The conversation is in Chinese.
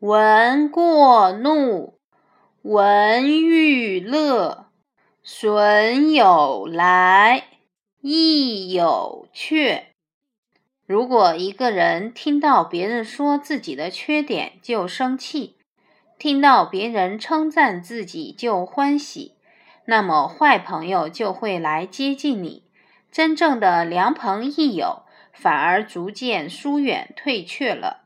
闻过怒，闻欲乐，损友来，益友却。如果一个人听到别人说自己的缺点就生气，听到别人称赞自己就欢喜，那么坏朋友就会来接近你，真正的良朋益友反而逐渐疏远退却了。